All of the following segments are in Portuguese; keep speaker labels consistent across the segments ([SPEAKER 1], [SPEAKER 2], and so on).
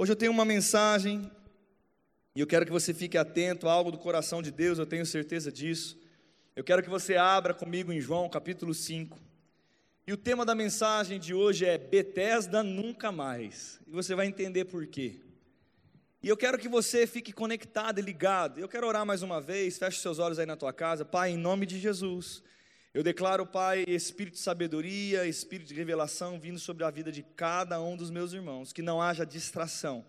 [SPEAKER 1] Hoje eu tenho uma mensagem e eu quero que você fique atento a algo do coração de Deus, eu tenho certeza disso. Eu quero que você abra comigo em João capítulo 5. E o tema da mensagem de hoje é Betesda nunca mais. E você vai entender por quê. E eu quero que você fique conectado e ligado. Eu quero orar mais uma vez, feche seus olhos aí na tua casa. Pai, em nome de Jesus, eu declaro, Pai, espírito de sabedoria, espírito de revelação vindo sobre a vida de cada um dos meus irmãos, que não haja distração.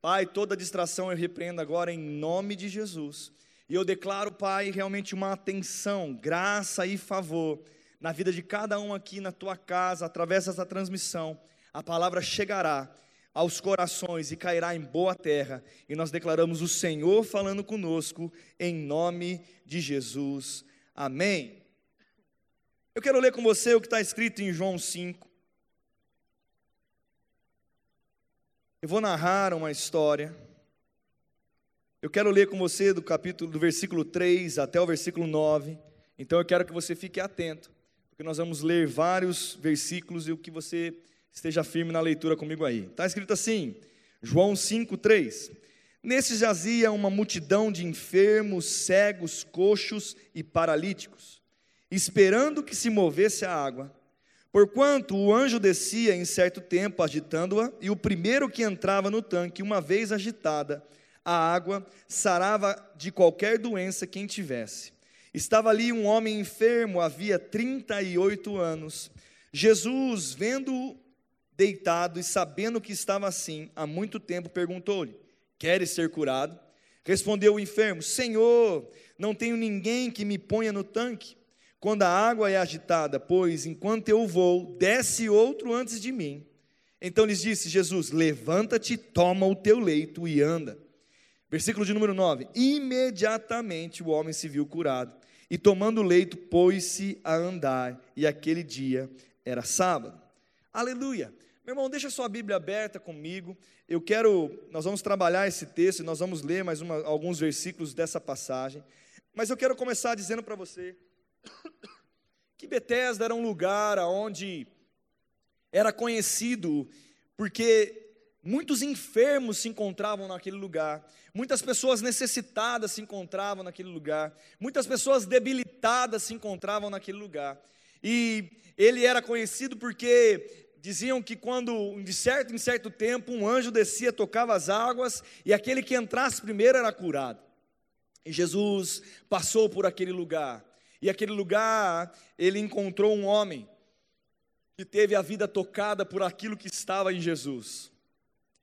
[SPEAKER 1] Pai, toda distração eu repreendo agora em nome de Jesus. E eu declaro, Pai, realmente uma atenção, graça e favor na vida de cada um aqui na tua casa, através dessa transmissão. A palavra chegará aos corações e cairá em boa terra. E nós declaramos o Senhor falando conosco, em nome de Jesus. Amém. Eu quero ler com você o que está escrito em João 5. Eu vou narrar uma história. Eu quero ler com você do capítulo do versículo 3 até o versículo 9. Então eu quero que você fique atento, porque nós vamos ler vários versículos e o que você Esteja firme na leitura comigo aí. Está escrito assim, João 5,3. Nesse jazia uma multidão de enfermos, cegos, coxos e paralíticos, esperando que se movesse a água. Porquanto o anjo descia em certo tempo agitando-a, e o primeiro que entrava no tanque, uma vez agitada, a água sarava de qualquer doença quem tivesse. Estava ali um homem enfermo, havia 38 anos. Jesus, vendo deitado e sabendo que estava assim há muito tempo, perguntou-lhe: Queres ser curado? Respondeu o enfermo: Senhor, não tenho ninguém que me ponha no tanque quando a água é agitada, pois enquanto eu vou, desce outro antes de mim. Então lhes disse Jesus: Levanta-te, toma o teu leito e anda. Versículo de número 9: Imediatamente o homem se viu curado, e tomando o leito, pôs-se a andar, e aquele dia era sábado. Aleluia! Meu irmão, deixa sua Bíblia aberta comigo. Eu quero, nós vamos trabalhar esse texto, nós vamos ler mais uma, alguns versículos dessa passagem. Mas eu quero começar dizendo para você que Betesda era um lugar onde era conhecido porque muitos enfermos se encontravam naquele lugar, muitas pessoas necessitadas se encontravam naquele lugar, muitas pessoas debilitadas se encontravam naquele lugar. E ele era conhecido porque diziam que quando, de certo em certo tempo, um anjo descia, tocava as águas, e aquele que entrasse primeiro era curado. E Jesus passou por aquele lugar, e aquele lugar ele encontrou um homem que teve a vida tocada por aquilo que estava em Jesus.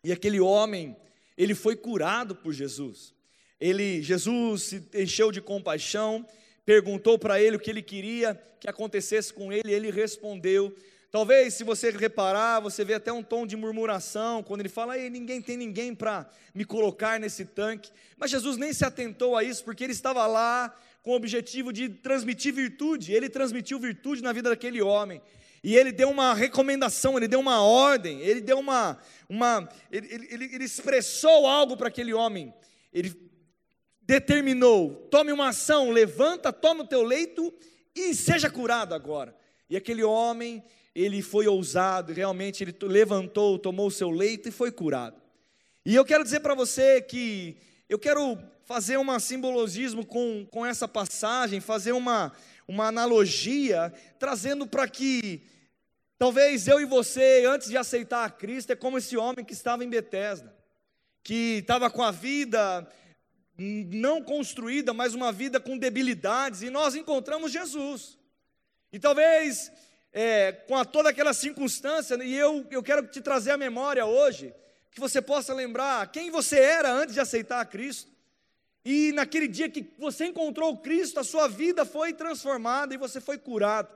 [SPEAKER 1] E aquele homem, ele foi curado por Jesus. Ele, Jesus se encheu de compaixão, perguntou para ele o que ele queria que acontecesse com ele, e ele respondeu Talvez, se você reparar, você vê até um tom de murmuração, quando ele fala, Ei, ninguém tem ninguém para me colocar nesse tanque. Mas Jesus nem se atentou a isso, porque ele estava lá com o objetivo de transmitir virtude. Ele transmitiu virtude na vida daquele homem. E ele deu uma recomendação, ele deu uma ordem, ele deu uma. uma ele, ele, ele expressou algo para aquele homem. Ele determinou: tome uma ação, levanta, toma o teu leito e seja curado agora. E aquele homem, ele foi ousado, realmente ele levantou, tomou o seu leito e foi curado. E eu quero dizer para você que eu quero fazer um simbologismo com, com essa passagem, fazer uma, uma analogia, trazendo para que talvez eu e você, antes de aceitar a Cristo, é como esse homem que estava em Betesda, que estava com a vida não construída, mas uma vida com debilidades, e nós encontramos Jesus. E talvez é, com a, toda aquela circunstância, e eu, eu quero te trazer a memória hoje, que você possa lembrar quem você era antes de aceitar a Cristo. E naquele dia que você encontrou Cristo, a sua vida foi transformada e você foi curado.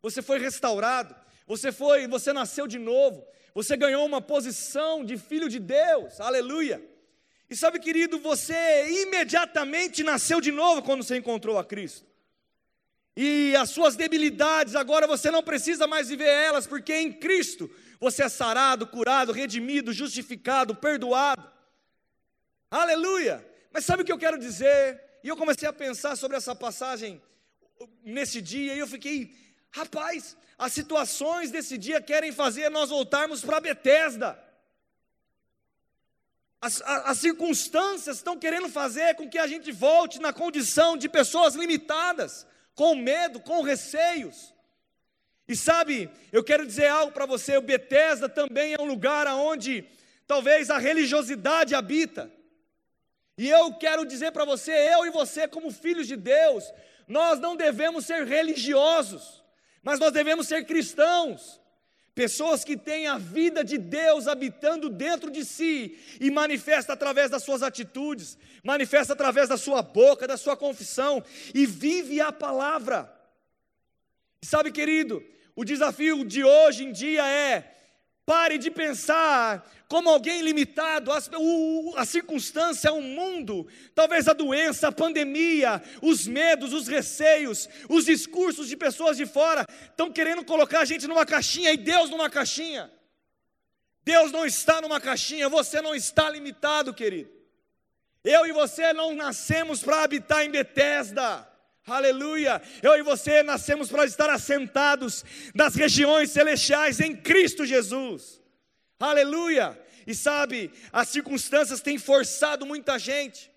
[SPEAKER 1] Você foi restaurado. Você foi, você nasceu de novo. Você ganhou uma posição de filho de Deus. Aleluia. E sabe, querido, você imediatamente nasceu de novo quando você encontrou a Cristo. E as suas debilidades, agora você não precisa mais viver elas, porque em Cristo você é sarado, curado, redimido, justificado, perdoado. Aleluia! Mas sabe o que eu quero dizer? E eu comecei a pensar sobre essa passagem nesse dia, e eu fiquei, rapaz, as situações desse dia querem fazer nós voltarmos para Betesda. As, as, circunstâncias estão querendo fazer com que a gente volte na condição de pessoas limitadas, com medo, com receios. E sabe, eu quero dizer algo para você: o Bethesda também é um lugar onde talvez a religiosidade habita. E eu quero dizer para você, eu e você, como filhos de Deus, nós não devemos ser religiosos, mas nós devemos ser cristãos. Pessoas que têm a vida de Deus habitando dentro de si e manifesta através das suas atitudes, manifesta através da sua boca, da sua confissão e vive a palavra. E sabe, querido, o desafio de hoje em dia é Pare de pensar como alguém limitado, a, a circunstância, o mundo, talvez a doença, a pandemia, os medos, os receios, os discursos de pessoas de fora estão querendo colocar a gente numa caixinha e Deus numa caixinha. Deus não está numa caixinha, você não está limitado, querido. Eu e você não nascemos para habitar em Betesda. Aleluia! Eu e você nascemos para estar assentados nas regiões celestiais em Cristo Jesus. Aleluia! E sabe, as circunstâncias têm forçado muita gente.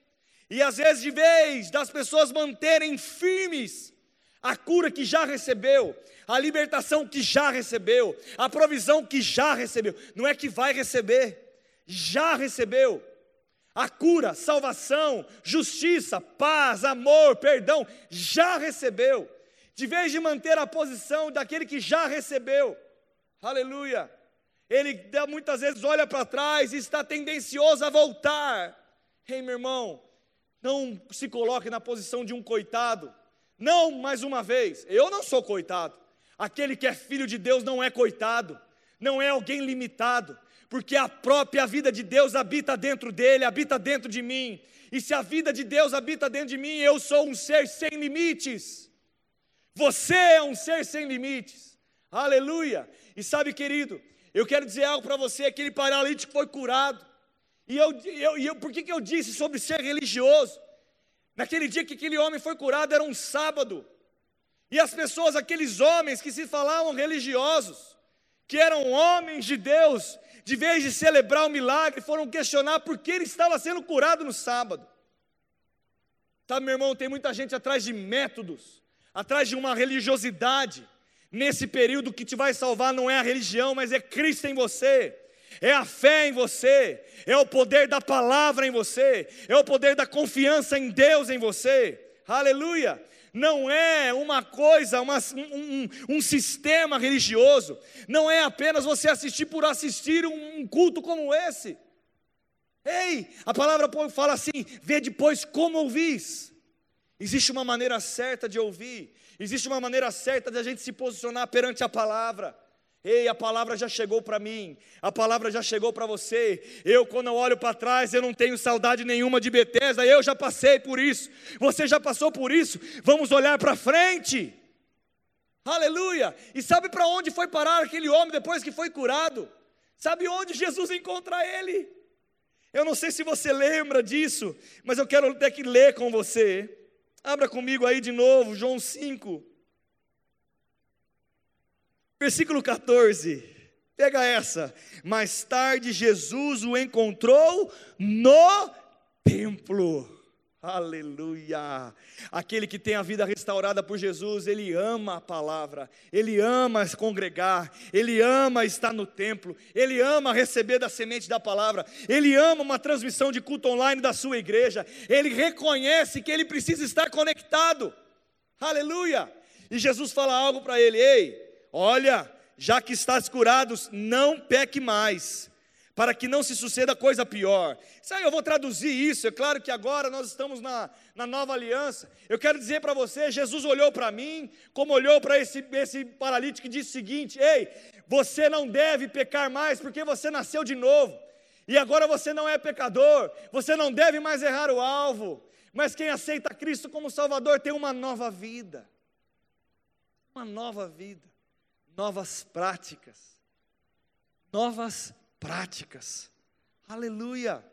[SPEAKER 1] E às vezes, de vez das pessoas manterem firmes a cura que já recebeu, a libertação que já recebeu, a provisão que já recebeu, não é que vai receber, já recebeu a cura, salvação, justiça, paz, amor, perdão, já recebeu. De vez de manter a posição daquele que já recebeu, aleluia. Ele muitas vezes olha para trás e está tendencioso a voltar. Ei, meu irmão, não se coloque na posição de um coitado. Não mais uma vez, eu não sou coitado. Aquele que é filho de Deus não é coitado, não é alguém limitado porque a própria vida de Deus habita dentro dele, habita dentro de mim. E se a vida de Deus habita dentro de mim, eu sou um ser sem limites. Você é um ser sem limites. Aleluia. E sabe, querido, eu quero dizer algo para você: aquele paralítico foi curado. E eu, eu, eu, por que, que eu disse sobre ser religioso? Naquele dia que aquele homem foi curado, era um sábado. E as pessoas, aqueles homens que se falavam religiosos, que eram homens de Deus, de vez de celebrar o milagre, foram questionar por que ele estava sendo curado no sábado. Tá, meu irmão, tem muita gente atrás de métodos, atrás de uma religiosidade. Nesse período que te vai salvar não é a religião, mas é Cristo em você. É a fé em você, é o poder da palavra em você, é o poder da confiança em Deus em você. Aleluia! Não é uma coisa, uma, um, um, sistema religioso, não é apenas você assistir por assistir um culto como esse. Ei, a palavra fala assim: vê depois como ouvis. Existe uma maneira certa de ouvir, existe uma maneira certa de a gente se posicionar perante a palavra. Ei, a palavra já chegou para mim, a palavra já chegou para você. Eu, quando eu olho para trás, eu não tenho saudade nenhuma de Betesda, eu já passei por isso, você já passou por isso. Vamos olhar para frente. Aleluia! E sabe para onde foi parar aquele homem depois que foi curado? Sabe onde Jesus encontra ele? Eu não sei se você lembra disso, mas eu quero ter que ler com você. Abra comigo aí de novo, João 5. Versículo 14. Pega essa. Mais tarde Jesus o encontrou no templo. Aleluia! Aquele que tem a vida restaurada por Jesus, ele ama a palavra, ele ama congregar, ele ama estar no templo, ele ama receber da semente da palavra, ele ama uma transmissão de culto online da sua igreja, ele reconhece que ele precisa estar conectado. Aleluia! E Jesus fala algo para ele: ei, Olha, já que estás curados, não peque mais, para que não se suceda coisa pior. Sabe, eu vou traduzir isso, é claro que agora nós estamos na, na nova aliança. Eu quero dizer para você: Jesus olhou para mim, como olhou para esse, esse paralítico e disse o seguinte: Ei, você não deve pecar mais, porque você nasceu de novo. E agora você não é pecador, você não deve mais errar o alvo. Mas quem aceita Cristo como Salvador tem uma nova vida. Uma nova vida novas práticas. Novas práticas. Aleluia.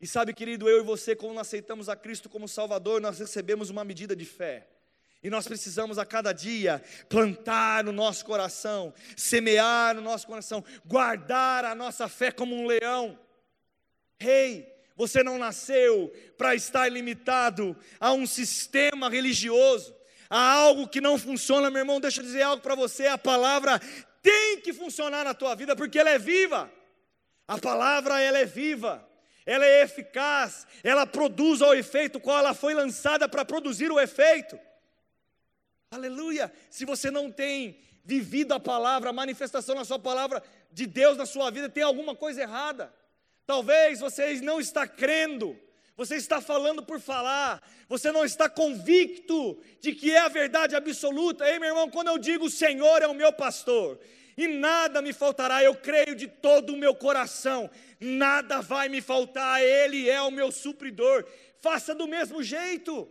[SPEAKER 1] E sabe, querido, eu e você, quando aceitamos a Cristo como Salvador, nós recebemos uma medida de fé. E nós precisamos a cada dia plantar no nosso coração, semear no nosso coração, guardar a nossa fé como um leão. Rei, hey, Você não nasceu para estar limitado a um sistema religioso, a algo que não funciona, meu irmão. Deixa eu dizer algo para você: a palavra tem que funcionar na tua vida porque ela é viva. A palavra ela é viva, ela é eficaz, ela produz o efeito qual ela foi lançada para produzir o efeito. Aleluia! Se você não tem vivido a palavra, a manifestação da sua palavra de Deus na sua vida, tem alguma coisa errada. Talvez você não está crendo, você está falando por falar, você não está convicto de que é a verdade absoluta. Ei, meu irmão, quando eu digo o Senhor é o meu pastor, e nada me faltará, eu creio de todo o meu coração, nada vai me faltar, Ele é o meu supridor. Faça do mesmo jeito.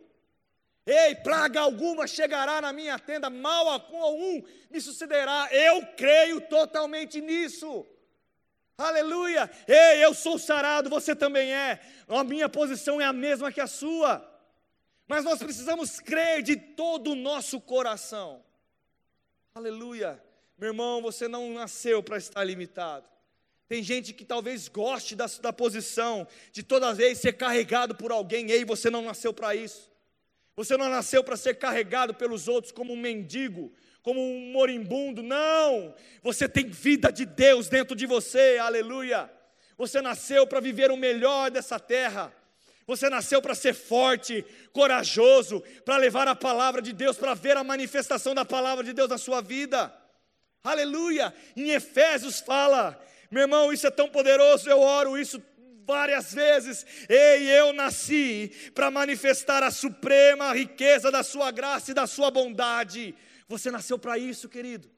[SPEAKER 1] Ei, praga alguma chegará na minha tenda, mal algum me sucederá. Eu creio totalmente nisso. Aleluia! Ei, eu sou sarado, você também é. A minha posição é a mesma que a sua. Mas nós precisamos crer de todo o nosso coração. Aleluia! Meu irmão, você não nasceu para estar limitado. Tem gente que talvez goste da, da posição de toda vez ser carregado por alguém. Ei, você não nasceu para isso. Você não nasceu para ser carregado pelos outros como um mendigo, como um moribundo, não. Você tem vida de Deus dentro de você, aleluia. Você nasceu para viver o melhor dessa terra. Você nasceu para ser forte, corajoso, para levar a palavra de Deus, para ver a manifestação da palavra de Deus na sua vida. Aleluia! Em Efésios fala, meu irmão, isso é tão poderoso, eu oro isso várias vezes. Ei, eu nasci para manifestar a suprema riqueza da sua graça e da sua bondade. Você nasceu para isso, querido.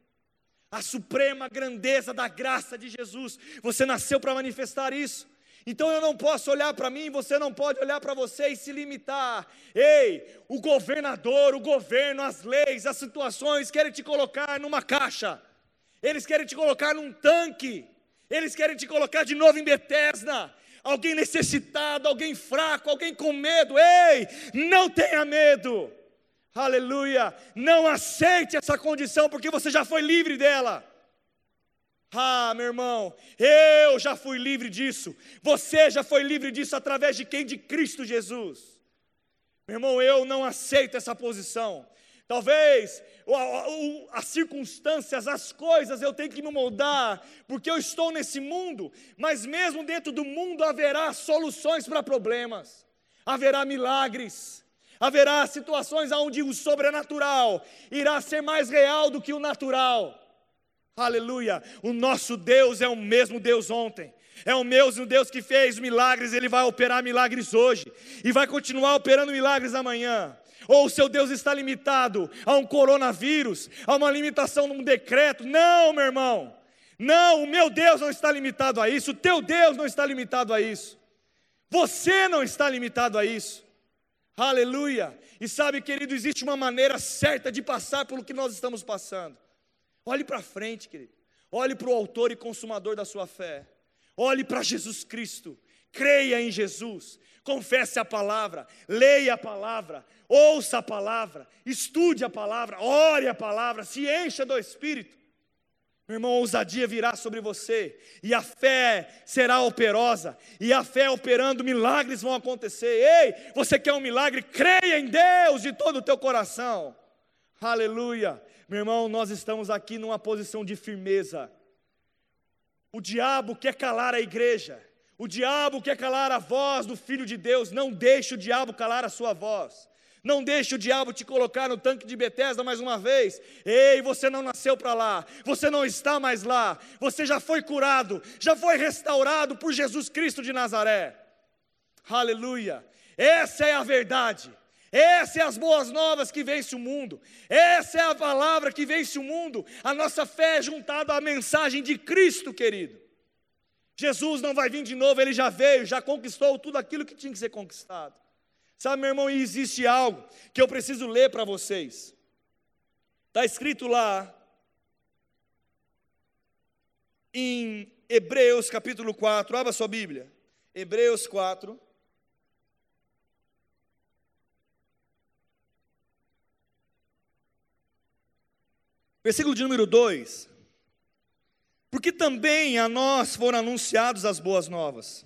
[SPEAKER 1] A suprema grandeza da graça de Jesus. Você nasceu para manifestar isso. Então eu não posso olhar para mim, você não pode olhar para você e se limitar. Ei, o governador, o governo, as leis, as situações querem te colocar numa caixa. Eles querem te colocar num tanque. Eles querem te colocar de novo em Betesda. Alguém necessitado, alguém fraco, alguém com medo. Ei, não tenha medo. Aleluia! Não aceite essa condição, porque você já foi livre dela. Ah, meu irmão, eu já fui livre disso. Você já foi livre disso através de quem? De Cristo Jesus. Meu irmão, eu não aceito essa posição. Talvez as circunstâncias, as coisas, eu tenho que me moldar, porque eu estou nesse mundo, mas mesmo dentro do mundo haverá soluções para problemas, haverá milagres, Haverá situações onde o sobrenatural irá ser mais real do que o natural. Aleluia! O nosso Deus é o mesmo Deus ontem. É o mesmo Deus que fez milagres, ele vai operar milagres hoje e vai continuar operando milagres amanhã. Ou o seu Deus está limitado a um coronavírus, a uma limitação num decreto? Não, meu irmão. Não, o meu Deus não está limitado a isso, o teu Deus não está limitado a isso. Você não está limitado a isso. Aleluia! E sabe, querido, existe uma maneira certa de passar pelo que nós estamos passando. Olhe para frente, querido. Olhe para o autor e consumador da sua fé. Olhe para Jesus Cristo. Creia em Jesus. Confesse a palavra, leia a palavra, ouça a palavra, estude a palavra, ore a palavra, se encha do Espírito. Meu irmão, a ousadia virá sobre você, e a fé será operosa, e a fé operando, milagres vão acontecer. Ei, você quer um milagre? Creia em Deus de todo o teu coração. Aleluia. Meu irmão, nós estamos aqui numa posição de firmeza. O diabo quer calar a igreja, o diabo quer calar a voz do Filho de Deus. Não deixe o diabo calar a sua voz. Não deixe o diabo te colocar no tanque de Betesda mais uma vez. Ei, você não nasceu para lá. Você não está mais lá. Você já foi curado, já foi restaurado por Jesus Cristo de Nazaré. Aleluia. Essa é a verdade. Essas são as boas novas que vence o mundo. Essa é a palavra que vence o mundo. A nossa fé é juntada à mensagem de Cristo, querido. Jesus não vai vir de novo, ele já veio, já conquistou tudo aquilo que tinha que ser conquistado. Sabe, meu irmão, existe algo que eu preciso ler para vocês. Está escrito lá em Hebreus capítulo 4, abra sua Bíblia. Hebreus 4. Versículo de número 2. Porque também a nós foram anunciados as boas novas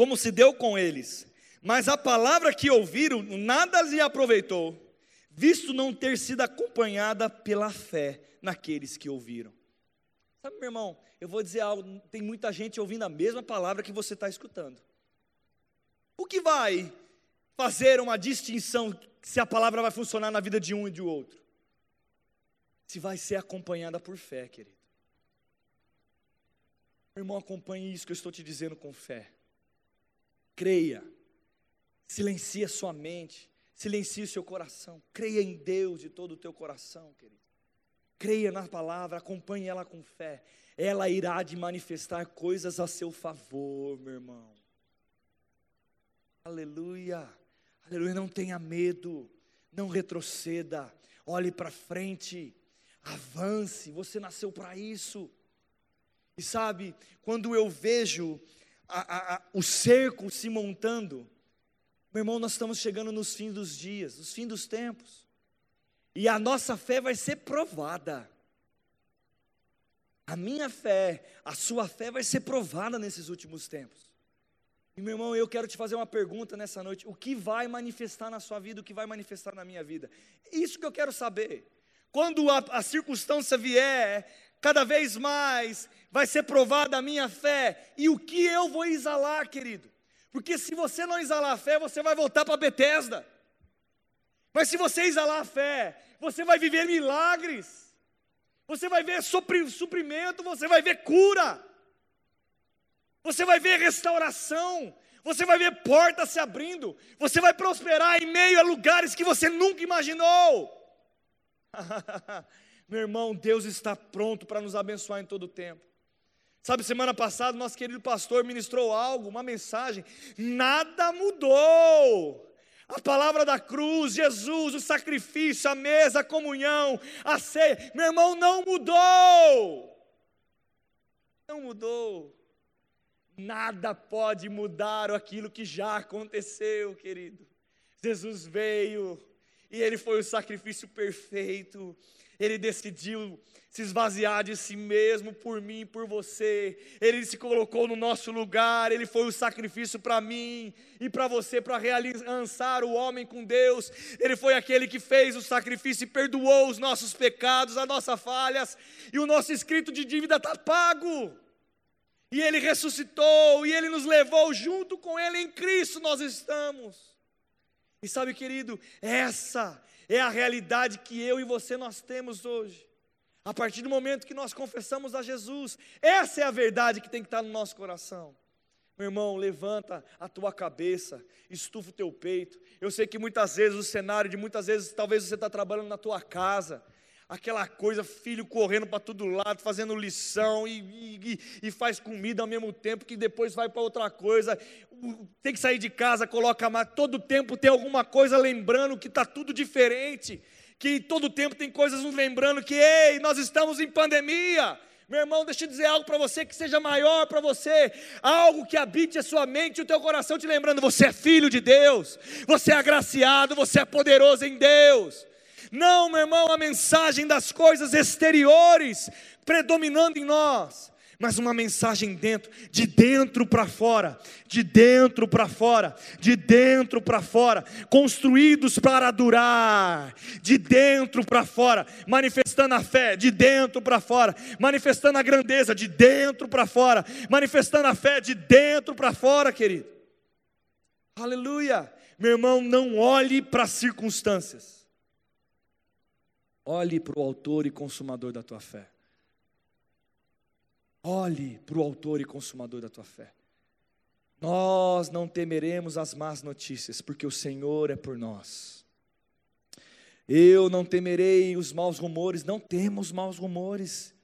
[SPEAKER 1] como se deu com eles. Mas a palavra que ouviram nada lhe aproveitou, visto não ter sido acompanhada pela fé naqueles que ouviram. Sabe, meu irmão, eu vou dizer algo: tem muita gente ouvindo a mesma palavra que você está escutando. O que vai fazer uma distinção se a palavra vai funcionar na vida de um e de outro? Se vai ser acompanhada por fé, querido. Meu irmão, acompanhe isso que eu estou te dizendo com fé. Creia. Silencie a sua mente. Silencie seu coração. Creia em Deus de todo o teu coração, querido. Creia na palavra, acompanhe ela com fé. Ela irá de manifestar coisas a seu favor, meu irmão. Aleluia. Aleluia. Não tenha medo. Não retroceda. Olhe para frente. Avance. Você nasceu para isso. E sabe, quando eu vejo a, a, a, o cerco se montando, meu irmão, nós estamos chegando nos fins dos dias, nos fins dos tempos. E a nossa fé vai ser provada. A minha fé, a sua fé vai ser provada nesses últimos tempos. E meu irmão, eu quero te fazer uma pergunta nessa noite: o que vai manifestar na sua vida, o que vai manifestar na minha vida? Isso que eu quero saber. Quando a, a circunstância vier, cada vez mais vai ser provada a minha fé, e o que eu vou exalar, querido? Porque se você não exalar a fé, você vai voltar para Betesda. Mas se você exalar a fé, você vai viver milagres, você vai ver suprimento, você vai ver cura, você vai ver restauração, você vai ver portas se abrindo, você vai prosperar em meio a lugares que você nunca imaginou. Meu irmão, Deus está pronto para nos abençoar em todo o tempo. Sabe, semana passada, nosso querido pastor ministrou algo, uma mensagem, nada mudou. A palavra da cruz, Jesus, o sacrifício, a mesa, a comunhão, a ceia, meu irmão, não mudou. Não mudou. Nada pode mudar aquilo que já aconteceu, querido. Jesus veio e ele foi o sacrifício perfeito. Ele decidiu se esvaziar de si mesmo por mim, por você. Ele se colocou no nosso lugar, ele foi o sacrifício para mim e para você para realizar o homem com Deus. Ele foi aquele que fez o sacrifício e perdoou os nossos pecados, as nossas falhas, e o nosso escrito de dívida está pago. E ele ressuscitou, e ele nos levou junto com ele em Cristo nós estamos. E sabe, querido, essa é a realidade que eu e você nós temos hoje. A partir do momento que nós confessamos a Jesus, essa é a verdade que tem que estar no nosso coração. Meu irmão, levanta a tua cabeça, estufa o teu peito. Eu sei que muitas vezes o cenário de muitas vezes, talvez você está trabalhando na tua casa, aquela coisa, filho correndo para todo lado, fazendo lição e, e, e, faz comida ao mesmo tempo que depois vai para outra coisa. Tem que sair de casa, coloca mais. Todo tempo tem alguma coisa lembrando que está tudo diferente que todo tempo tem coisas nos lembrando que, ei, nós estamos em pandemia. Meu irmão, deixa eu dizer algo para você que seja maior para você, algo que habite a sua mente e o teu coração te lembrando, você é filho de Deus, você é agraciado, você é poderoso em Deus. Não, meu irmão, a mensagem das coisas exteriores predominando em nós, mas uma mensagem dentro, de dentro para fora, de dentro para fora, de dentro para fora, construídos para durar, de dentro para fora, manifestando a fé, de dentro para fora, manifestando a grandeza, de dentro para fora, manifestando a fé, de dentro para fora, querido. Aleluia. Meu irmão, não olhe para as circunstâncias, olhe para o Autor e Consumador da tua fé. Olhe para o Autor e Consumador da tua fé. Nós não temeremos as más notícias, porque o Senhor é por nós. Eu não temerei os maus rumores, não temos maus rumores.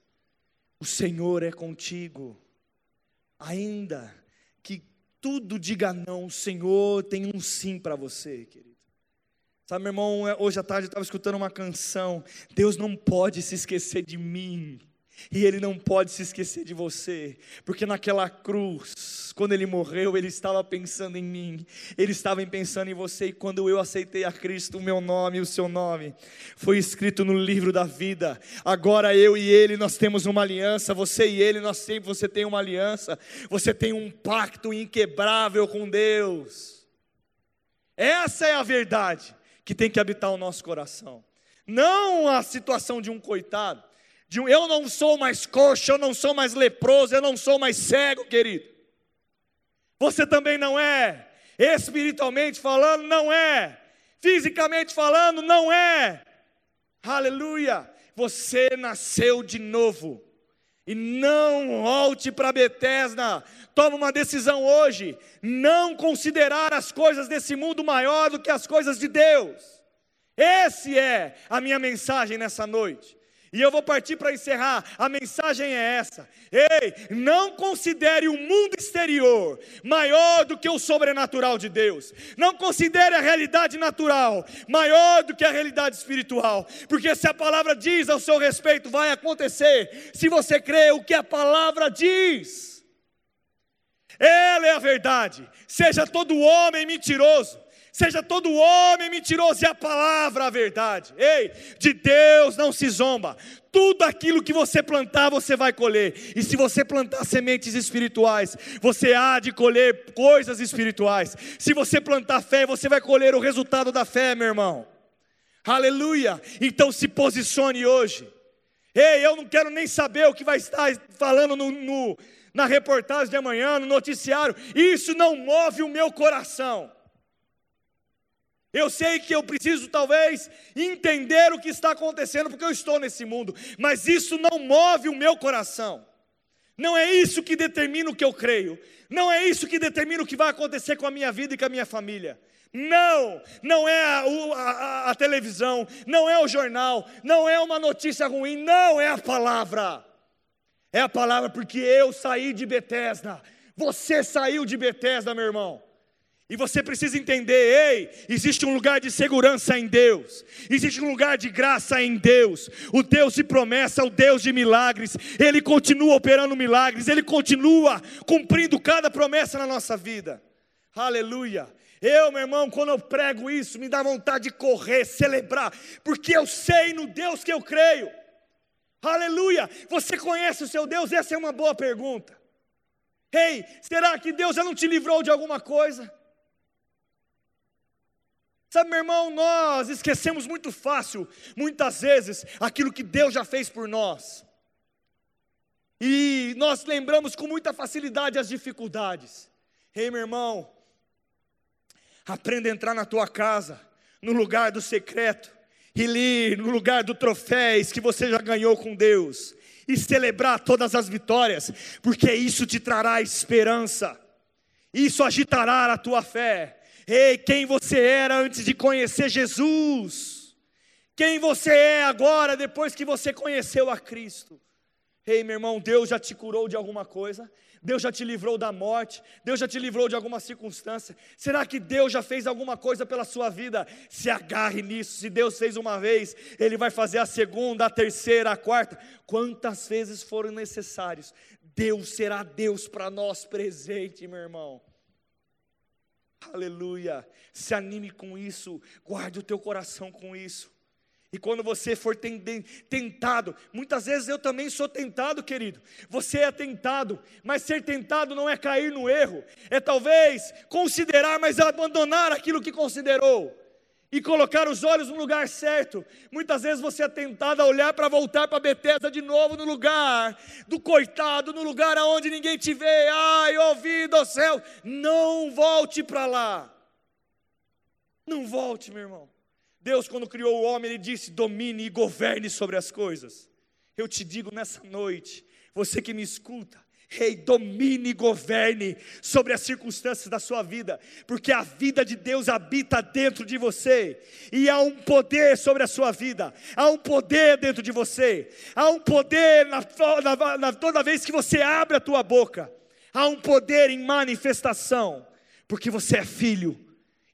[SPEAKER 1] O Senhor é contigo. Ainda que tudo diga não, o Senhor tem um sim para você, querido. Sabe, meu irmão, hoje à tarde eu estava escutando uma canção. Deus não pode se esquecer de mim. E Ele não pode se esquecer de você, porque naquela cruz, quando Ele morreu, Ele estava pensando em mim, Ele estava pensando em você, e quando eu aceitei a Cristo, o meu nome e o seu nome foi escrito no livro da vida. Agora eu e Ele, nós temos uma aliança, você e Ele, nós sempre, você tem uma aliança, você tem um pacto inquebrável com Deus. Essa é a verdade que tem que habitar o nosso coração, não a situação de um coitado de um, eu não sou mais coxo, eu não sou mais leproso, eu não sou mais cego, querido. Você também não é, espiritualmente falando, não é, fisicamente falando, não é. Aleluia! Você nasceu de novo. E não volte para Betesda. Toma uma decisão hoje. Não considerar as coisas desse mundo maior do que as coisas de Deus. Esse é a minha mensagem nessa noite. E eu vou partir para encerrar. A mensagem é essa: ei, não considere o mundo exterior maior do que o sobrenatural de Deus. Não considere a realidade natural maior do que a realidade espiritual. Porque se a palavra diz ao seu respeito, vai acontecer. Se você crê o que a palavra diz, ela é a verdade. Seja todo homem mentiroso seja todo homem mentiroso e a palavra a verdade. Ei, de Deus não se zomba. Tudo aquilo que você plantar, você vai colher. E se você plantar sementes espirituais, você há de colher coisas espirituais. Se você plantar fé, você vai colher o resultado da fé, meu irmão. Aleluia. Então se posicione hoje. Ei, eu não quero nem saber o que vai estar falando no, no, na reportagem de amanhã, no noticiário. Isso não move o meu coração. Eu sei que eu preciso talvez entender o que está acontecendo, porque eu estou nesse mundo, mas isso não move o meu coração. Não é isso que determina o que eu creio. Não é isso que determina o que vai acontecer com a minha vida e com a minha família. Não, não é a, a, a, televisão, não é o jornal, não é uma notícia ruim, não é a palavra. É a palavra porque eu saí de Betesda, você saiu de Betesda, meu irmão. E você precisa entender, ei, existe um lugar de segurança em Deus, existe um lugar de graça em Deus. O Deus de promessa, o Deus de milagres, Ele continua operando milagres, Ele continua cumprindo cada promessa na nossa vida. Aleluia. Eu, meu irmão, quando eu prego isso, me dá vontade de correr, celebrar, porque eu sei no Deus que eu creio. Aleluia. Você conhece o seu Deus? Essa é uma boa pergunta. Ei, será que Deus já não te livrou de alguma coisa? Sabe, meu irmão, nós esquecemos muito fácil, muitas vezes, aquilo que Deus já fez por nós. E nós lembramos com muita facilidade as dificuldades. Ei, meu irmão, aprenda a entrar na tua casa, no lugar do secreto, e ler no lugar do troféus que você já ganhou com Deus, e celebrar todas as vitórias, porque isso te trará esperança, isso agitará a tua fé, Ei, quem você era antes de conhecer Jesus? Quem você é agora, depois que você conheceu a Cristo? Ei, meu irmão, Deus já te curou de alguma coisa? Deus já te livrou da morte? Deus já te livrou de alguma circunstância? Será que Deus já fez alguma coisa pela sua vida? Se agarre nisso. Se Deus fez uma vez, Ele vai fazer a segunda, a terceira, a quarta. Quantas vezes forem necessários? Deus será Deus para nós presente, meu irmão. Aleluia. Se anime com isso, guarde o teu coração com isso. E quando você for tentado, muitas vezes eu também sou tentado, querido. Você é tentado, mas ser tentado não é cair no erro, é talvez considerar, mas abandonar aquilo que considerou e colocar os olhos no lugar certo. Muitas vezes você é tentado a olhar para voltar para Betesda de novo no lugar do coitado, no lugar aonde ninguém te vê. Ai, ouvido ao céu, não volte para lá. Não volte, meu irmão. Deus, quando criou o homem, ele disse: domine e governe sobre as coisas. Eu te digo nessa noite, você que me escuta, Rei, domine e governe sobre as circunstâncias da sua vida, porque a vida de Deus habita dentro de você, e há um poder sobre a sua vida, há um poder dentro de você, há um poder na, na, na, toda vez que você abre a tua boca, há um poder em manifestação, porque você é filho,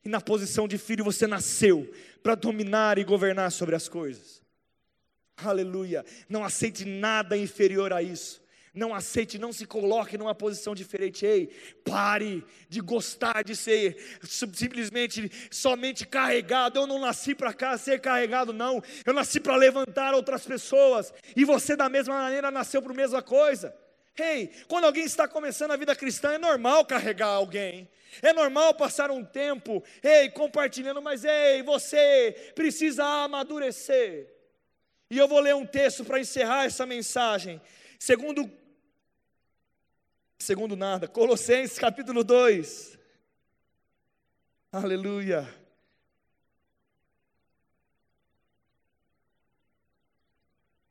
[SPEAKER 1] e na posição de filho você nasceu para dominar e governar sobre as coisas. Aleluia. Não aceite nada inferior a isso. Não aceite, não se coloque numa posição diferente. Ei, pare de gostar de ser simplesmente somente carregado. Eu não nasci para cá ser carregado, não. Eu nasci para levantar outras pessoas. E você, da mesma maneira, nasceu para a mesma coisa. Ei, quando alguém está começando a vida cristã, é normal carregar alguém. É normal passar um tempo, ei, compartilhando, mas ei, você precisa amadurecer. E eu vou ler um texto para encerrar essa mensagem. Segundo segundo nada. Colossenses capítulo 2. Aleluia.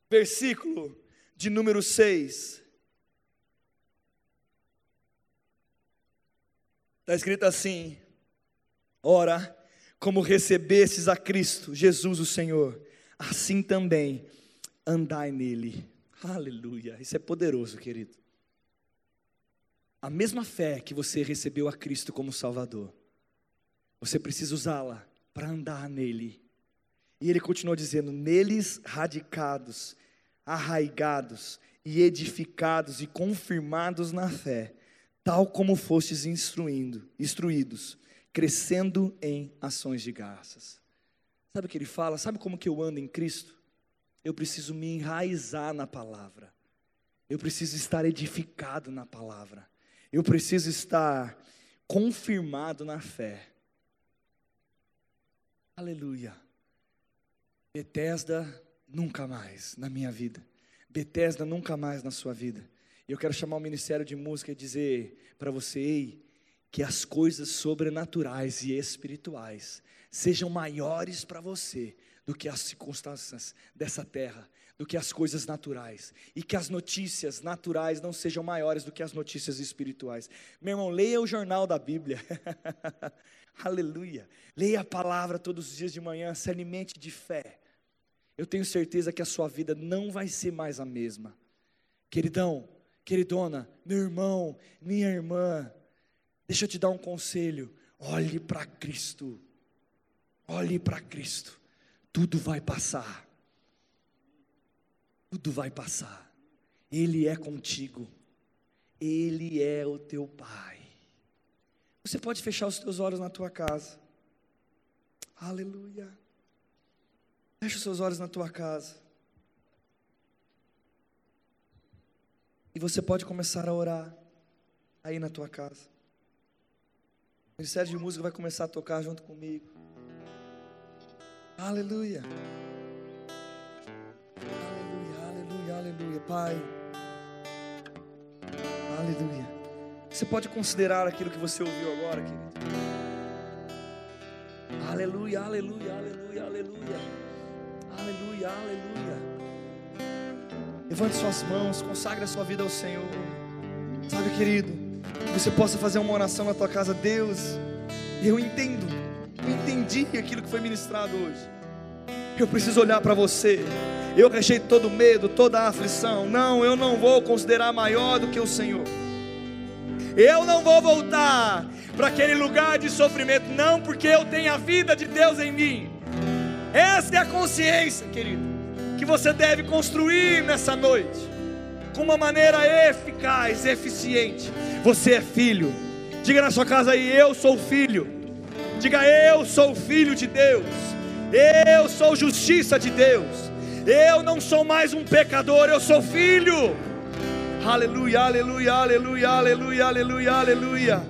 [SPEAKER 1] Versículo de número 6. Está escrito assim: Ora, como recebestes a Cristo, Jesus o Senhor, assim também andai nele. Aleluia. Isso é poderoso, querido a mesma fé que você recebeu a Cristo como Salvador, você precisa usá-la para andar nele. E ele continua dizendo: neles radicados, arraigados e edificados e confirmados na fé, tal como fostes instruindo, instruídos, crescendo em ações de graças. Sabe o que ele fala? Sabe como que eu ando em Cristo? Eu preciso me enraizar na palavra. Eu preciso estar edificado na palavra. Eu preciso estar confirmado na fé. Aleluia. Betesda nunca mais na minha vida. Betesda nunca mais na sua vida. Eu quero chamar o ministério de música e dizer para você, que as coisas sobrenaturais e espirituais sejam maiores para você do que as circunstâncias dessa terra, do que as coisas naturais, e que as notícias naturais não sejam maiores do que as notícias espirituais. Meu irmão, leia o jornal da Bíblia. Aleluia. Leia a palavra todos os dias de manhã, se alimente de fé. Eu tenho certeza que a sua vida não vai ser mais a mesma. Queridão, queridona, meu irmão, minha irmã, deixa eu te dar um conselho. Olhe para Cristo. Olhe para Cristo. Tudo vai passar tudo vai passar. Ele é contigo. Ele é o teu Pai. Você pode fechar os teus olhos na tua casa. Aleluia. Fecha os seus olhos na tua casa. E você pode começar a orar aí na tua casa. O Ministério de Música vai começar a tocar junto comigo. Aleluia. Aleluia, Pai. Aleluia. Você pode considerar aquilo que você ouviu agora, querido. Aleluia, aleluia, aleluia, aleluia. Aleluia, aleluia. Levante suas mãos, consagre a sua vida ao Senhor. Sabe, querido, que você possa fazer uma oração na tua casa, Deus. Eu entendo, eu entendi aquilo que foi ministrado hoje. Eu preciso olhar para você eu rejeito todo medo, toda aflição. Não, eu não vou considerar maior do que o Senhor. Eu não vou voltar para aquele lugar de sofrimento, não, porque eu tenho a vida de Deus em mim. Essa é a consciência, querido, que você deve construir nessa noite, com uma maneira eficaz, eficiente. Você é filho. Diga na sua casa aí, eu sou filho. Diga, eu sou filho de Deus. Eu sou justiça de Deus. Eu não sou mais um pecador, eu sou filho. Aleluia, aleluia, aleluia, aleluia, aleluia, aleluia.